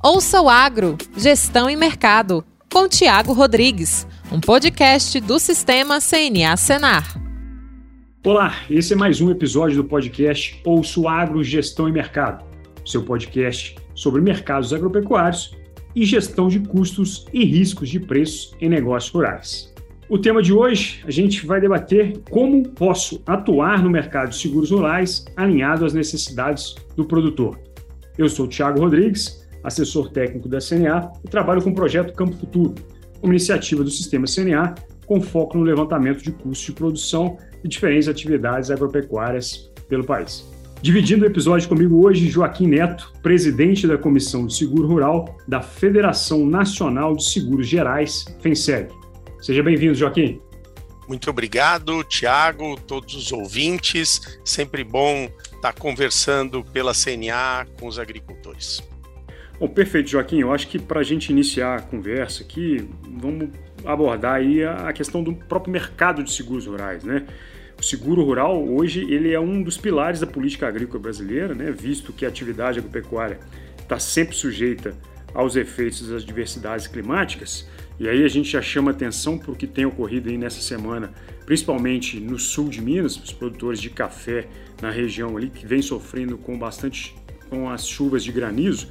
Ouça o Agro, Gestão e Mercado, com Tiago Rodrigues, um podcast do Sistema CNA Senar. Olá, esse é mais um episódio do podcast Ouça o Agro, Gestão e Mercado, seu podcast sobre mercados agropecuários e gestão de custos e riscos de preços em negócios rurais. O tema de hoje, a gente vai debater como posso atuar no mercado de seguros rurais alinhado às necessidades do produtor. Eu sou o Thiago Rodrigues, assessor técnico da CNA e trabalho com o projeto Campo Futuro, uma iniciativa do sistema CNA com foco no levantamento de custos de produção de diferentes atividades agropecuárias pelo país. Dividindo o episódio comigo hoje, Joaquim Neto, presidente da Comissão de Seguro Rural da Federação Nacional de Seguros Gerais, FENSEG. Seja bem-vindo, Joaquim. Muito obrigado, Tiago, todos os ouvintes. Sempre bom estar conversando pela CNA com os agricultores. Bom, perfeito, Joaquim. Eu acho que para a gente iniciar a conversa aqui, vamos abordar aí a questão do próprio mercado de seguros rurais, né? O seguro rural hoje ele é um dos pilares da política agrícola brasileira, né? Visto que a atividade agropecuária está sempre sujeita aos efeitos das diversidades climáticas. E aí a gente já chama atenção para o que tem ocorrido aí nessa semana, principalmente no sul de Minas, os produtores de café na região ali que vem sofrendo com bastante com as chuvas de granizo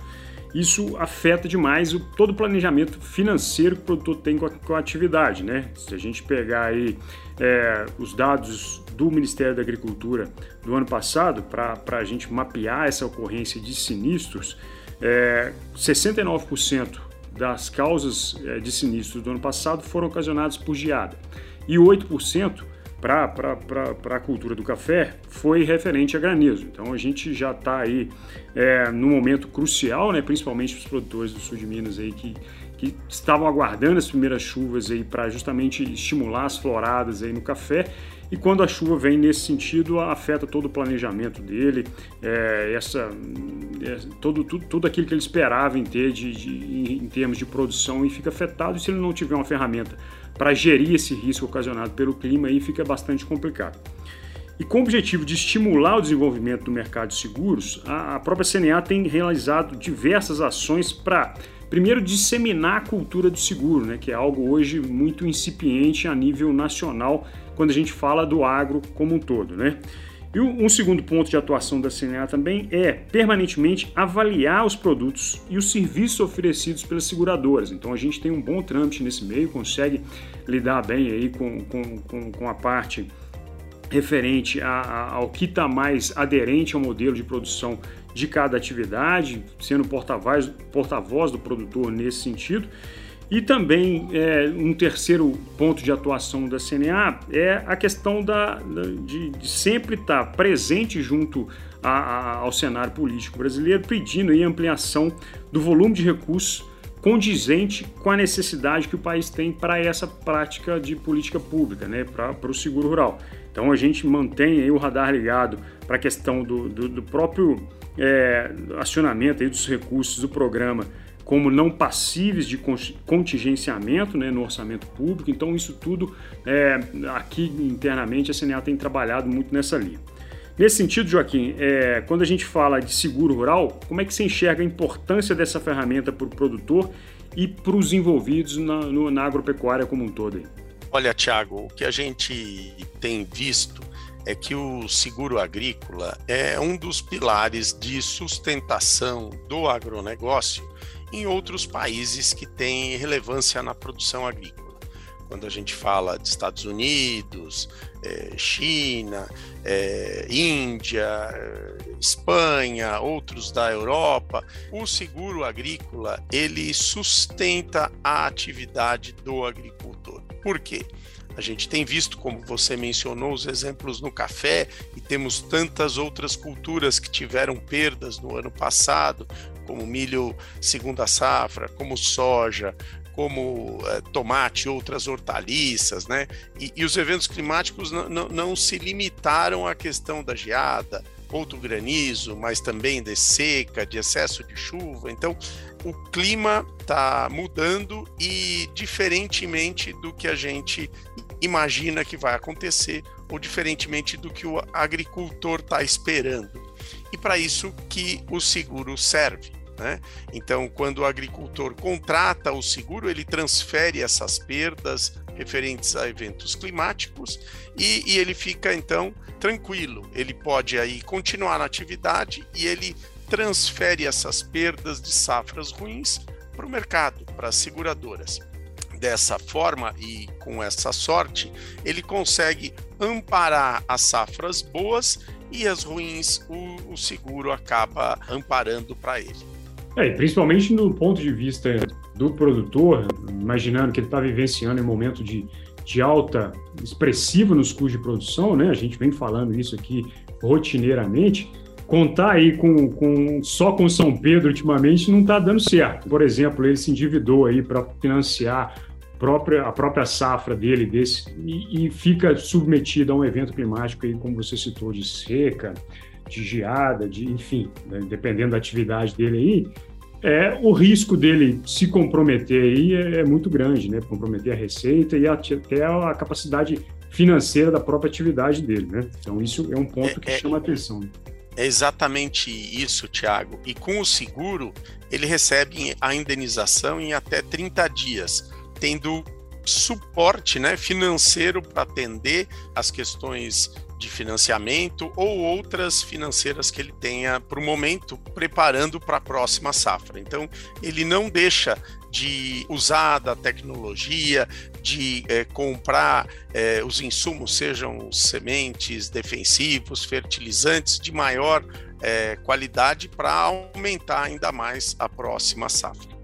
isso afeta demais o, todo o planejamento financeiro que o produtor tem com a, com a atividade. Né? Se a gente pegar aí é, os dados do Ministério da Agricultura do ano passado, para a gente mapear essa ocorrência de sinistros, é, 69% das causas é, de sinistros do ano passado foram ocasionadas por geada e 8% para a cultura do café foi referente a granizo. Então a gente já está aí é, no momento crucial, né, principalmente os produtores do sul de Minas aí que, que estavam aguardando as primeiras chuvas aí para justamente estimular as floradas aí no café. E quando a chuva vem nesse sentido, afeta todo o planejamento dele, é, essa, é, todo, tudo, tudo aquilo que ele esperava em ter de, de, em termos de produção e fica afetado. E se ele não tiver uma ferramenta para gerir esse risco ocasionado pelo clima, aí fica bastante complicado. E com o objetivo de estimular o desenvolvimento do mercado de seguros, a própria CNA tem realizado diversas ações para, primeiro, disseminar a cultura do seguro, né, que é algo hoje muito incipiente a nível nacional quando a gente fala do agro como um todo. Né? E um segundo ponto de atuação da CNA também é permanentemente avaliar os produtos e os serviços oferecidos pelas seguradoras. Então a gente tem um bom trâmite nesse meio, consegue lidar bem aí com, com, com a parte referente a, a, ao que está mais aderente ao modelo de produção de cada atividade, sendo porta-voz porta do produtor nesse sentido. E também é, um terceiro ponto de atuação da CNA é a questão da, de, de, sempre estar presente junto a, a, ao cenário político brasileiro, pedindo a ampliação do volume de recursos condizente com a necessidade que o país tem para essa prática de política pública, né, para, o seguro rural. Então a gente mantém o radar ligado para a questão do, do, do próprio é, acionamento aí dos recursos do programa como não passíveis de contingenciamento né, no orçamento público. Então, isso tudo é, aqui internamente a CNA tem trabalhado muito nessa linha. Nesse sentido, Joaquim, é, quando a gente fala de seguro rural, como é que você enxerga a importância dessa ferramenta para o produtor e para os envolvidos na, no, na agropecuária como um todo? Olha, Tiago, o que a gente tem visto é que o seguro agrícola é um dos pilares de sustentação do agronegócio em outros países que têm relevância na produção agrícola. Quando a gente fala de Estados Unidos, é, China, é, Índia, é, Espanha, outros da Europa, o seguro agrícola ele sustenta a atividade do agricultor. Por quê? A gente tem visto, como você mencionou, os exemplos no café e temos tantas outras culturas que tiveram perdas no ano passado, como milho segunda safra, como soja, como é, tomate, outras hortaliças, né? E, e os eventos climáticos não se limitaram à questão da geada, ou do granizo, mas também de seca, de excesso de chuva. Então, o clima está mudando e, diferentemente do que a gente imagina que vai acontecer, ou diferentemente do que o agricultor está esperando. E para isso que o seguro serve Né? Então, quando o agricultor contrata o seguro, ele transfere essas perdas referentes a eventos climáticos e, e ele fica então tranquilo. Ele pode aí continuar na atividade e ele transfere essas perdas de safras ruins para o mercado, para as seguradoras. Dessa forma e com essa sorte, ele consegue amparar as safras boas e as ruins o, o seguro acaba amparando para ele. É, principalmente no ponto de vista do produtor, imaginando que ele está vivenciando um momento de, de alta expressiva nos custos de produção, né? A gente vem falando isso aqui rotineiramente. Contar aí com, com só com São Pedro ultimamente não está dando certo. Por exemplo, ele se endividou aí para financiar própria, a própria safra dele desse, e, e, fica submetido a um evento climático aí, como você citou, de seca, de geada, de enfim, né, dependendo da atividade dele aí, é, o risco dele se comprometer aí é, é muito grande, né? Comprometer a receita e até a capacidade financeira da própria atividade dele, né? Então isso é um ponto é, que é, chama a atenção. É exatamente isso, Tiago. E com o seguro, ele recebe a indenização em até 30 dias tendo suporte né, financeiro para atender as questões de financiamento ou outras financeiras que ele tenha para o momento, preparando para a próxima safra. Então, ele não deixa de usar da tecnologia, de é, comprar é, os insumos, sejam sementes, defensivos, fertilizantes de maior é, qualidade para aumentar ainda mais a próxima safra.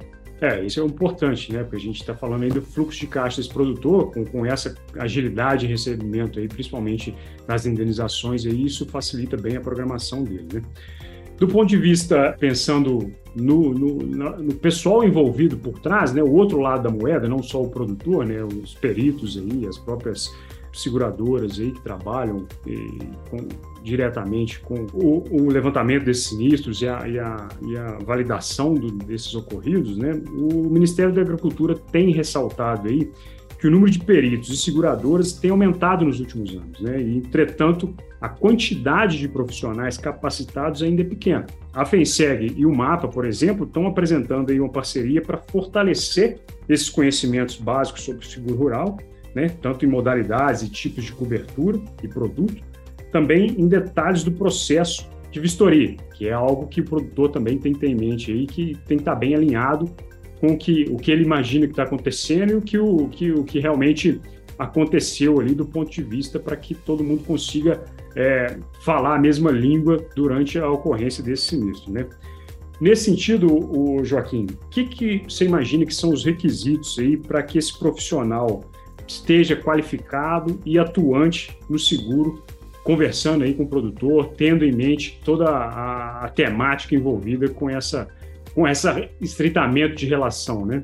É, isso é importante, né? Porque a gente está falando aí do fluxo de caixa desse produtor, com, com essa agilidade em recebimento aí, principalmente nas indenizações, aí, isso facilita bem a programação dele, né? Do ponto de vista, pensando no, no, no, pessoal envolvido por trás, né, o outro lado da moeda, não só o produtor, né, os peritos aí, as próprias seguradoras aí que trabalham com, diretamente com o, o, levantamento desses sinistros e a, e a, e a validação do, desses ocorridos, né, o Ministério da Agricultura tem ressaltado aí que o número de peritos e seguradoras tem aumentado nos últimos anos, né? E, entretanto, a quantidade de profissionais capacitados ainda é pequena. A FENSEG e o MAPA, por exemplo, estão apresentando aí uma parceria para fortalecer esses conhecimentos básicos sobre o seguro rural né, tanto em modalidades e tipos de cobertura e produto, também em detalhes do processo de vistoria, que é algo que o produtor também tem que ter em mente aí, que tem que estar bem alinhado com o que, o que ele imagina que está acontecendo e o que, o, que, o que realmente aconteceu ali do ponto de vista para que todo mundo consiga é, falar a mesma língua durante a ocorrência desse sinistro, né? Nesse sentido, o Joaquim, o que, que você imagina que são os requisitos aí para que esse profissional esteja qualificado e atuante no seguro, conversando aí com o produtor, tendo em mente toda a, a temática envolvida com essa com esse estreitamento de relação, né?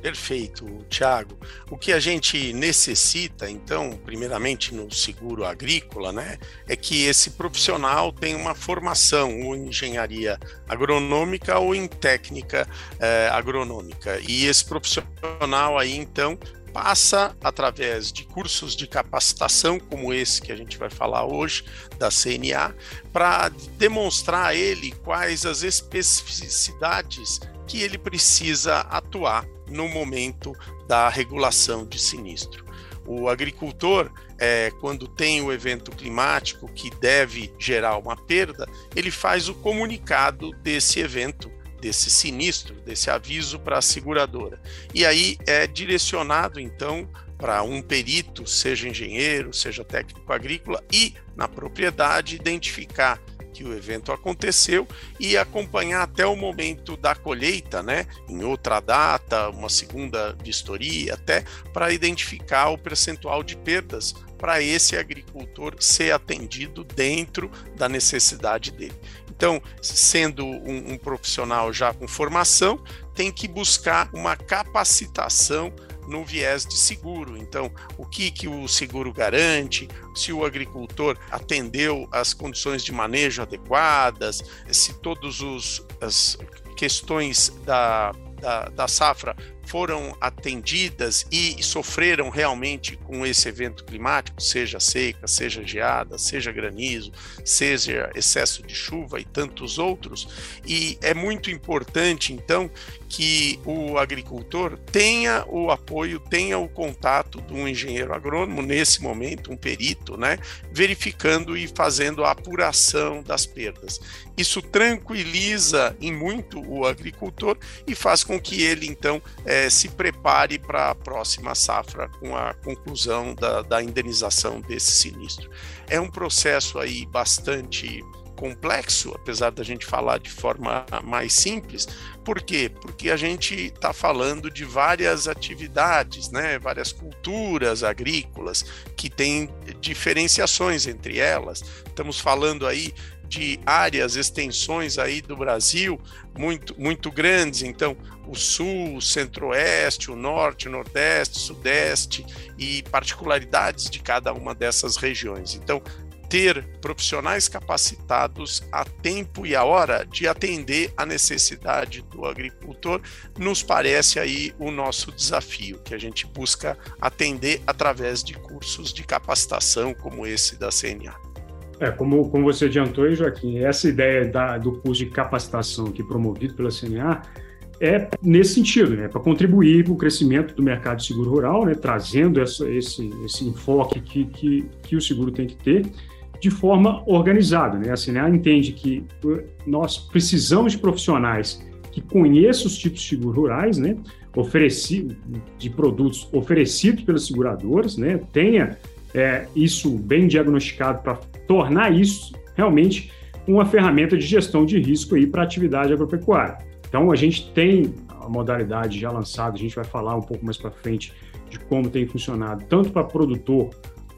Perfeito, Tiago. O que a gente necessita, então, primeiramente no seguro agrícola, né, é que esse profissional tenha uma formação ou em engenharia agronômica ou em técnica eh, agronômica. E esse profissional aí, então, passa através de cursos de capacitação, como esse que a gente vai falar hoje, da CNA, para demonstrar a ele quais as especificidades que ele precisa atuar no momento da regulação de sinistro. O agricultor, é, quando tem o evento climático que deve gerar uma perda, ele faz o comunicado desse evento desse sinistro, desse aviso para a seguradora. E aí é direcionado então para um perito, seja engenheiro, seja técnico agrícola, e na propriedade identificar que o evento aconteceu e acompanhar até o momento da colheita, né, em outra data, uma segunda vistoria, até para identificar o percentual de perdas para esse agricultor ser atendido dentro da necessidade dele. Então, sendo um, um profissional já com formação, tem que buscar uma capacitação no viés de seguro. Então, o que, que o seguro garante, se o agricultor atendeu as condições de manejo adequadas, se todas as questões da, da, da, safra foram atendidas e sofreram realmente com esse evento climático, seja seca, seja geada, seja granizo, seja excesso de chuva e tantos outros. E é muito importante, então, que o agricultor tenha o apoio, tenha o contato de um engenheiro agrônomo, nesse momento, um perito, né, verificando e fazendo a apuração das perdas. Isso tranquiliza em muito o agricultor e faz com que ele, então, é, se prepare para a próxima safra com a conclusão da, da indenização desse sinistro. É um processo aí bastante complexo, apesar da gente falar de forma mais simples. Por quê? Porque a gente está falando de várias atividades, né? várias culturas agrícolas que têm diferenciações entre elas. Estamos falando aí de áreas, extensões aí do Brasil muito, muito grandes. Então, o sul, o centro-oeste, o norte, o nordeste, o sudeste e particularidades de cada uma dessas regiões. Então, ter profissionais capacitados a tempo e a hora de atender a necessidade do agricultor nos parece aí o nosso desafio, que a gente busca atender através de cursos de capacitação como esse da CNA. É, como, como você adiantou, Joaquim, essa ideia da, do curso de capacitação aqui promovido pela CNA é nesse sentido, né, para contribuir para o crescimento do mercado de seguro rural, né, trazendo essa, esse, esse enfoque que, que, que o seguro tem que ter de forma organizada. Né? A CNA entende que nós precisamos de profissionais que conheçam os tipos de seguros rurais, né, oferecido, de produtos oferecidos pelas seguradoras, né, tenha é, isso bem diagnosticado para tornar isso realmente uma ferramenta de gestão de risco aí para a atividade agropecuária. Então, a gente tem a modalidade já lançada, a gente vai falar um pouco mais para frente de como tem funcionado, tanto para produtor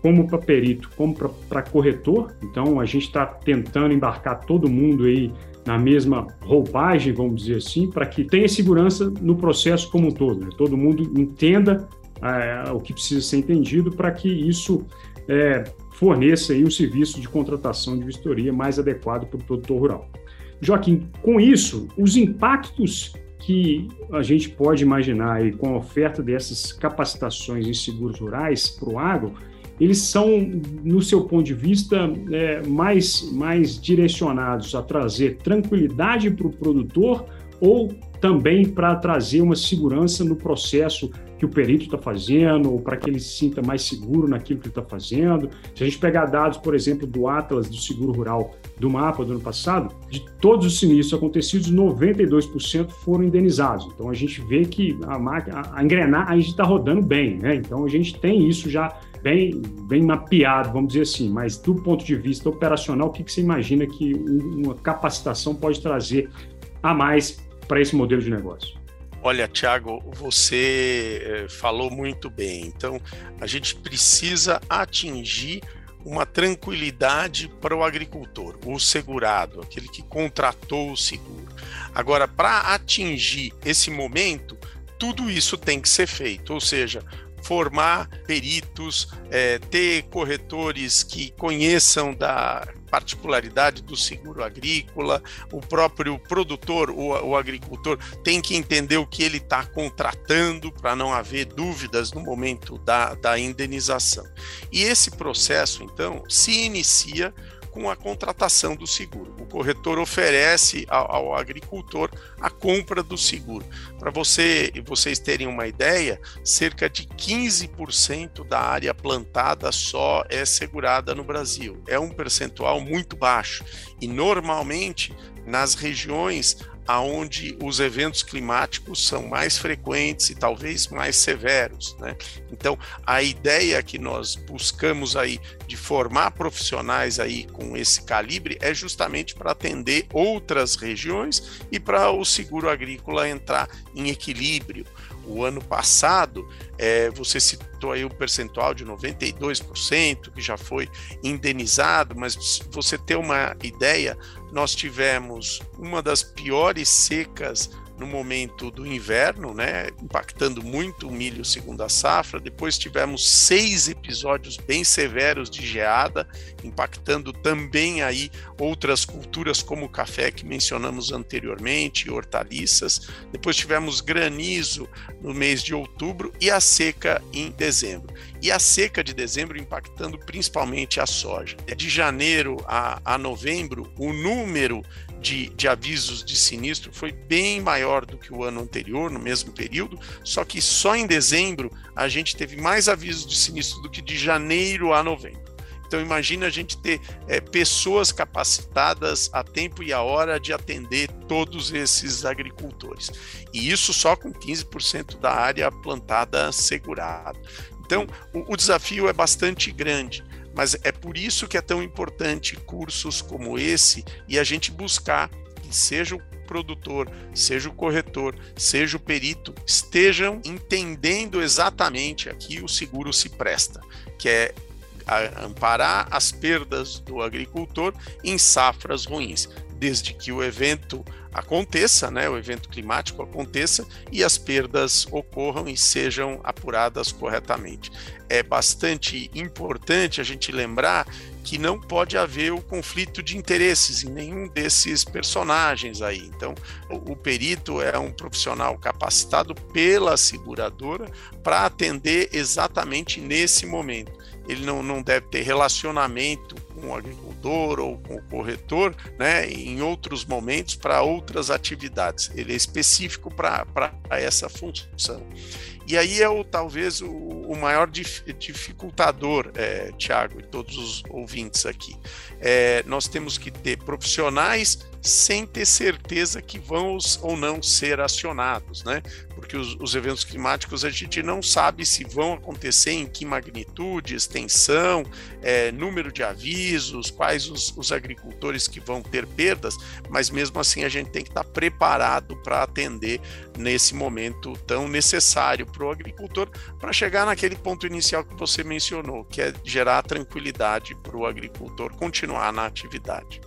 como para perito, como para corretor. Então, a gente está tentando embarcar todo mundo aí na mesma roupagem, vamos dizer assim, para que tenha segurança no processo como um todo. Né? Todo mundo entenda é, o que precisa ser entendido para que isso é, forneça aí um serviço de contratação de vistoria mais adequado para o produtor rural. Joaquim, com isso, os impactos que a gente pode imaginar aí com a oferta dessas capacitações em seguros rurais para o agro eles são, no seu ponto de vista, é, mais, mais direcionados a trazer tranquilidade para o produtor ou também para trazer uma segurança no processo que o perito está fazendo, ou para que ele se sinta mais seguro naquilo que ele está fazendo. Se a gente pegar dados, por exemplo, do Atlas do Seguro Rural do mapa do ano passado, de todos os sinistros acontecidos, 92% foram indenizados. Então a gente vê que a máquina, a engrenagem está rodando bem, né? Então a gente tem isso já bem, bem mapeado, vamos dizer assim, mas do ponto de vista operacional, o que, que você imagina que uma capacitação pode trazer a mais para esse modelo de negócio? Olha, Tiago, você eh, falou muito bem. Então, a gente precisa atingir uma tranquilidade para o agricultor, o segurado, aquele que contratou o seguro. Agora, para atingir esse momento, tudo isso tem que ser feito, ou seja, formar peritos, é, ter corretores que conheçam da particularidade do seguro agrícola, o próprio produtor, o, o agricultor, tem que entender o que ele está contratando para não haver dúvidas no momento da, da indenização. E esse processo, então, se inicia com a contratação do seguro. O corretor oferece ao, ao agricultor a compra do seguro. Para você, vocês terem uma ideia, cerca de 15% da área plantada só é segurada no Brasil. É um percentual muito baixo e normalmente nas regiões aonde os eventos climáticos são mais frequentes e talvez mais severos, né? Então, a ideia que nós buscamos aí de formar profissionais aí com esse calibre é justamente para atender outras regiões e para o seguro agrícola entrar em equilíbrio. O ano passado, é, você citou aí o percentual de 92% que já foi indenizado, mas você ter uma ideia, nós tivemos uma das piores secas no momento do inverno, né, impactando muito o milho segunda safra. Depois tivemos seis episódios bem severos de geada, impactando também aí outras culturas como o café que mencionamos anteriormente, hortaliças. Depois tivemos granizo no mês de outubro e a seca em dezembro. E a seca de dezembro impactando principalmente a soja. De janeiro a, a novembro, o número de, de, avisos de sinistro foi bem maior do que o ano anterior, no mesmo período, só que só em dezembro a gente teve mais avisos de sinistro do que de janeiro a novembro. Então imagina a gente ter é, pessoas capacitadas a tempo e a hora de atender todos esses agricultores. E isso só com 15% da área plantada segurada. Então o, o desafio é bastante grande. Mas é por isso que é tão importante cursos como esse e a gente buscar que seja o produtor, seja o corretor, seja o perito, estejam entendendo exatamente a que o seguro se presta, que é amparar as perdas do agricultor em safras ruins, desde que o evento aconteça, né, o evento climático aconteça e as perdas ocorram e sejam apuradas corretamente. É bastante importante a gente lembrar que não pode haver o conflito de interesses em nenhum desses personagens aí. Então, o, o perito é um profissional capacitado pela seguradora para atender exatamente nesse momento. Ele não, não deve ter relacionamento com o agricultor ou com o corretor, né, em outros momentos para outras atividades. Ele é específico para essa função. E aí é o, talvez o, o maior dif, dificultador, é, Tiago e todos os ouvintes aqui. É, nós temos que ter profissionais sem ter certeza que vão ou não ser acionados, né? Porque os, os, eventos climáticos a gente não sabe se vão acontecer, em que magnitude, extensão, é, número de avisos, quais os, os, agricultores que vão ter perdas, mas mesmo assim a gente tem que estar preparado para atender nesse momento tão necessário para o agricultor, para chegar naquele ponto inicial que você mencionou, que é gerar tranquilidade para o agricultor continuar na atividade.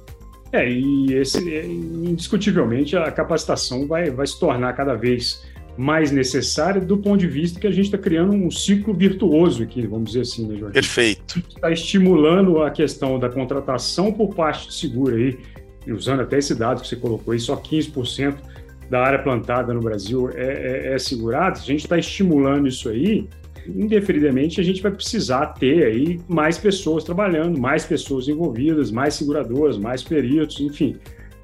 É, e esse, é, indiscutivelmente, a capacitação vai, vai se tornar cada vez mais necessária do ponto de vista que a gente está criando um ciclo virtuoso aqui, vamos dizer assim, né, Jorge? Perfeito. Está estimulando a questão da contratação por parte do seguro aí, usando até esse dado que você colocou aí, só 15% da área plantada no Brasil é, é, é segurada. A gente está estimulando isso aí, indefinidamente a gente vai precisar ter aí mais pessoas trabalhando, mais pessoas envolvidas, mais seguradoras, mais peritos, enfim.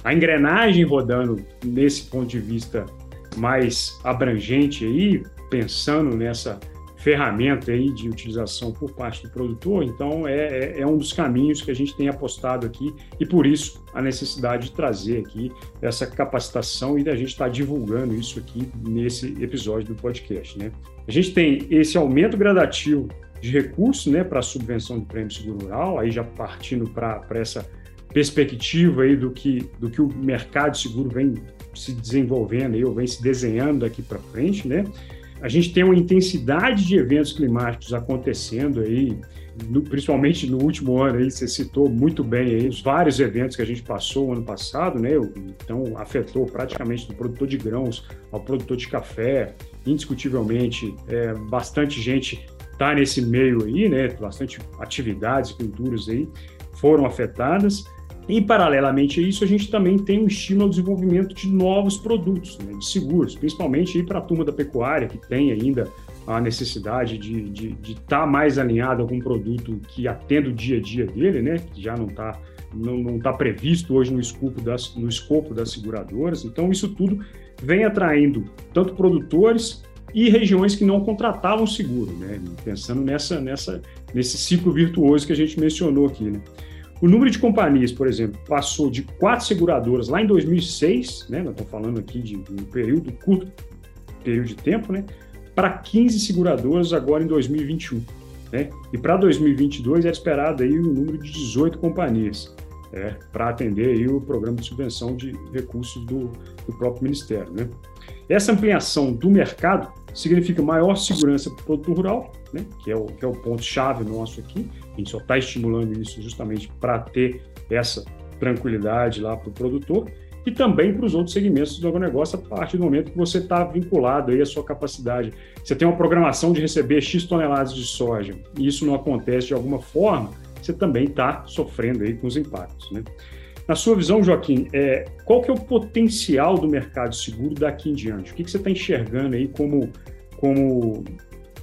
A engrenagem rodando nesse ponto de vista mais abrangente aí, pensando nessa ferramenta aí de utilização por parte do produtor, então é, é, é, um dos caminhos que a gente tem apostado aqui e por isso a necessidade de trazer aqui essa capacitação e da gente estar tá divulgando isso aqui nesse episódio do podcast, né? A gente tem esse aumento gradativo de recursos, né, para a subvenção do prêmio seguro rural, aí já partindo para essa perspectiva aí do que, do que o mercado seguro vem se desenvolvendo aí, ou vem se desenhando daqui para frente, né? A gente tem uma intensidade de eventos climáticos acontecendo aí, no, principalmente no último ano aí, você citou muito bem aí os vários eventos que a gente passou ano passado, né? Então afetou praticamente do produtor de grãos ao produtor de café, indiscutivelmente, é, bastante gente está nesse meio aí, né? Bastante atividades, culturas aí foram afetadas. E, paralelamente a isso, a gente também tem um estímulo ao desenvolvimento de novos produtos, né, de seguros, principalmente para a turma da pecuária, que tem ainda a necessidade de estar tá mais alinhada com um produto que atenda o dia a dia dele, né, que já não está não, não tá previsto hoje no escopo, das, no escopo das seguradoras. Então, isso tudo vem atraindo tanto produtores e regiões que não contratavam seguro, né, pensando nessa, nessa, nesse ciclo virtuoso que a gente mencionou aqui. Né. O número de companhias, por exemplo, passou de quatro seguradoras lá em 2006, né, nós estamos falando aqui de um período curto, período de tempo, né, para 15 seguradoras agora em 2021. Né? E para 2022 é esperado aí o um número de 18 companhias é, para atender aí o programa de subvenção de recursos do, do próprio Ministério. Né? Essa ampliação do mercado significa maior segurança para o produtor rural, né? que é o, que é o ponto-chave nosso aqui. Gente só está estimulando isso justamente para ter essa tranquilidade lá para o produtor e também para os outros segmentos do agronegócio a partir do momento que você está vinculado aí à sua capacidade. Você tem uma programação de receber X toneladas de soja e isso não acontece de alguma forma, você também está sofrendo aí com os impactos. Né? Na sua visão, Joaquim, é, qual que é o potencial do mercado seguro daqui em diante? O que, que você está enxergando aí como, como,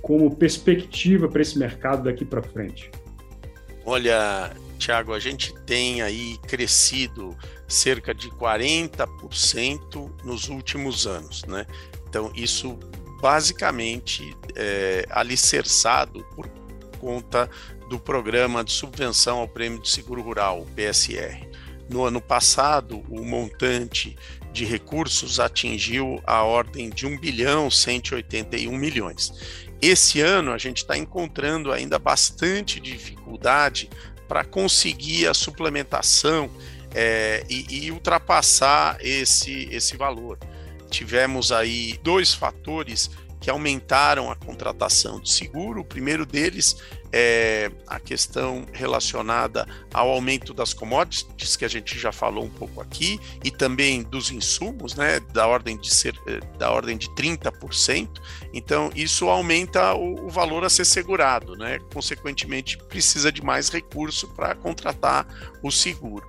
como perspectiva para esse mercado daqui para frente? Olha, Tiago, a gente tem aí crescido cerca de 40% nos últimos anos, né? Então, isso basicamente é alicerçado por conta do programa de subvenção ao prêmio de seguro rural, o PSR. No ano passado, o montante de recursos atingiu a ordem de 1 bilhão 181 milhões. Esse ano a gente está encontrando ainda bastante dificuldade para conseguir a suplementação é, e, e, ultrapassar esse, esse valor. Tivemos aí dois fatores que aumentaram a contratação de seguro. O primeiro deles é a questão relacionada ao aumento das commodities, que a gente já falou um pouco aqui, e também dos insumos, né, da ordem de, ser, eh, da ordem de 30%. Então, isso aumenta o, o valor a ser segurado, né? consequentemente, precisa de mais recurso para contratar o seguro.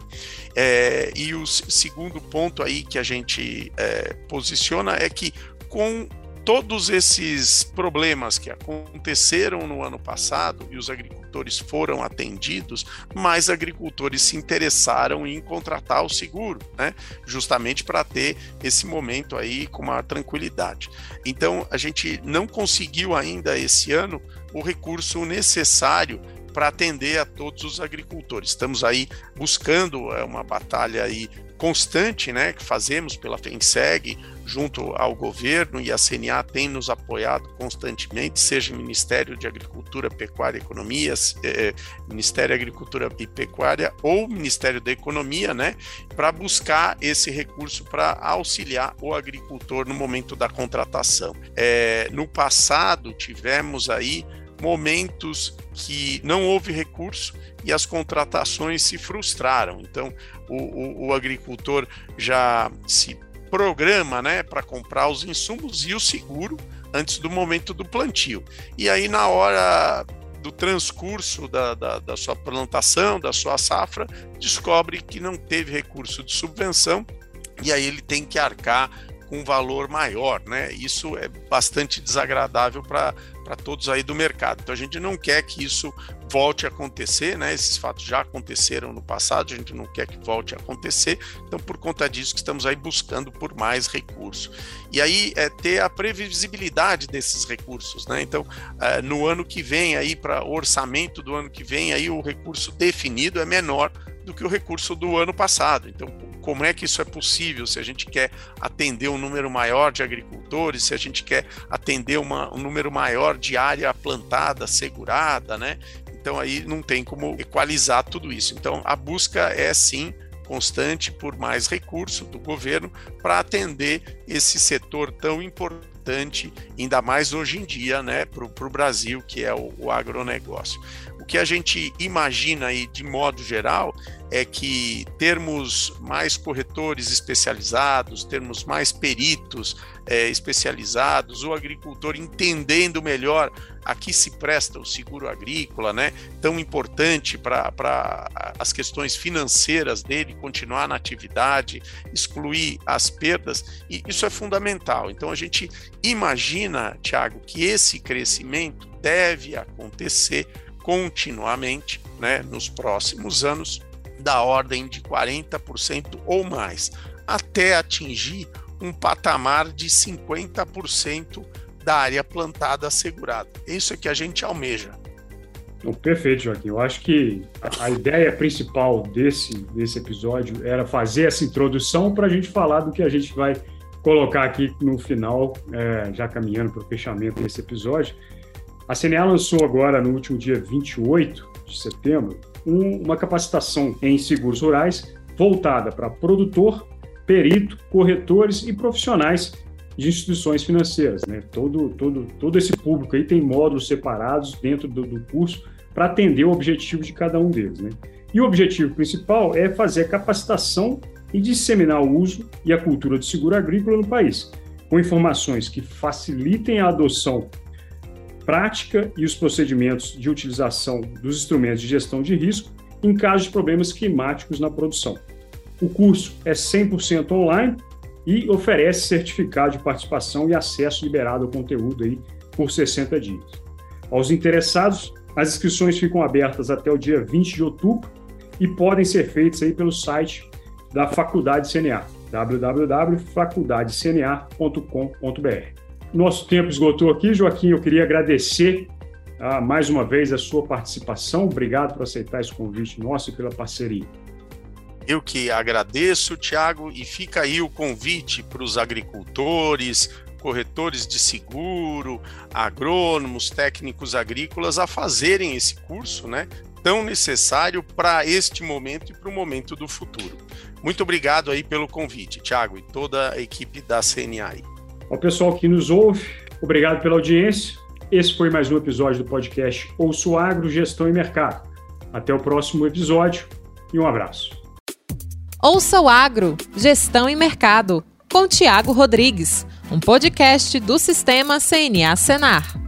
É, e o segundo ponto aí que a gente é, posiciona é que com todos esses problemas que aconteceram no ano passado e os agricultores foram atendidos, mais agricultores se interessaram em contratar o seguro, né? Justamente para ter esse momento aí com uma tranquilidade. Então, a gente não conseguiu ainda esse ano o recurso necessário para atender a todos os agricultores. Estamos aí buscando é, uma batalha aí constante, né, que fazemos pela FENSEG, junto ao governo, e a CNA tem nos apoiado constantemente, seja Ministério de Agricultura, Pecuária e Economia, eh, Ministério da Agricultura e Pecuária ou Ministério da Economia, né, para buscar esse recurso para auxiliar o agricultor no momento da contratação. É, no passado, tivemos aí momentos que não houve recurso e as contratações se frustraram. Então, o, o, o agricultor já se programa né, para comprar os insumos e o seguro antes do momento do plantio. E aí, na hora do transcurso da, da, da sua plantação, da sua safra, descobre que não teve recurso de subvenção e aí ele tem que arcar com um valor maior, né? Isso é bastante desagradável para todos aí do mercado. Então a gente não quer que isso volte a acontecer, né? Esses fatos já aconteceram no passado, a gente não quer que volte a acontecer. Então por conta disso que estamos aí buscando por mais recursos. E aí é ter a previsibilidade desses recursos, né? Então é, no ano que vem aí para orçamento do ano que vem aí o recurso definido é menor do que o recurso do ano passado. Então como é que isso é possível se a gente quer atender um número maior de agricultores, se a gente quer atender uma, um número maior de área plantada, segurada, né? Então aí não tem como equalizar tudo isso. Então a busca é sim constante por mais recurso do governo para atender esse setor tão importante, ainda mais hoje em dia, né, para o Brasil, que é o, o agronegócio que a gente imagina aí de modo geral é que termos mais corretores especializados, termos mais peritos é, especializados, o agricultor entendendo melhor a que se presta o seguro agrícola, né? Tão importante para as questões financeiras dele, continuar na atividade, excluir as perdas, e isso é fundamental. Então a gente imagina, Tiago, que esse crescimento deve acontecer continuamente, né, nos próximos anos, da ordem de 40% ou mais, até atingir um patamar de 50% da área plantada assegurada. Isso é que a gente almeja. Perfeito, Joaquim. Eu acho que a ideia principal desse, desse episódio era fazer essa introdução para a gente falar do que a gente vai colocar aqui no final, é, já caminhando para o fechamento desse episódio. A CNA lançou agora, no último dia 28 de setembro, um, uma capacitação em seguros rurais voltada para produtor, perito, corretores e profissionais de instituições financeiras. Né? Todo, todo, todo esse público aí tem módulos separados dentro do, do curso para atender o objetivo de cada um deles. Né? E o objetivo principal é fazer a capacitação e disseminar o uso e a cultura do seguro agrícola no país, com informações que facilitem a adoção prática e os procedimentos de utilização dos instrumentos de gestão de risco em caso de problemas climáticos na produção. O curso é 100% online e oferece certificado de participação e acesso liberado ao conteúdo aí por 60 dias. Aos interessados, as inscrições ficam abertas até o dia 20 de outubro e podem ser feitas aí pelo site da Faculdade CNA, www.faculdadecna.com.br. Nosso tempo esgotou aqui, Joaquim. Eu queria agradecer ah, mais uma vez a sua participação. Obrigado por aceitar esse convite nosso e pela parceria. Eu que agradeço, Tiago, e fica aí o convite para os agricultores, corretores de seguro, agrônomos, técnicos agrícolas a fazerem esse curso, né? Tão necessário para este momento e para o momento do futuro. Muito obrigado aí pelo convite, Tiago, e toda a equipe da CNA. Ao pessoal que nos ouve, obrigado pela audiência. Esse foi mais um episódio do podcast Ouço Agro, Gestão e Mercado. Até o próximo episódio e um abraço. Ouça o Agro, Gestão e Mercado, com Tiago Rodrigues, um podcast do Sistema CNA Senar.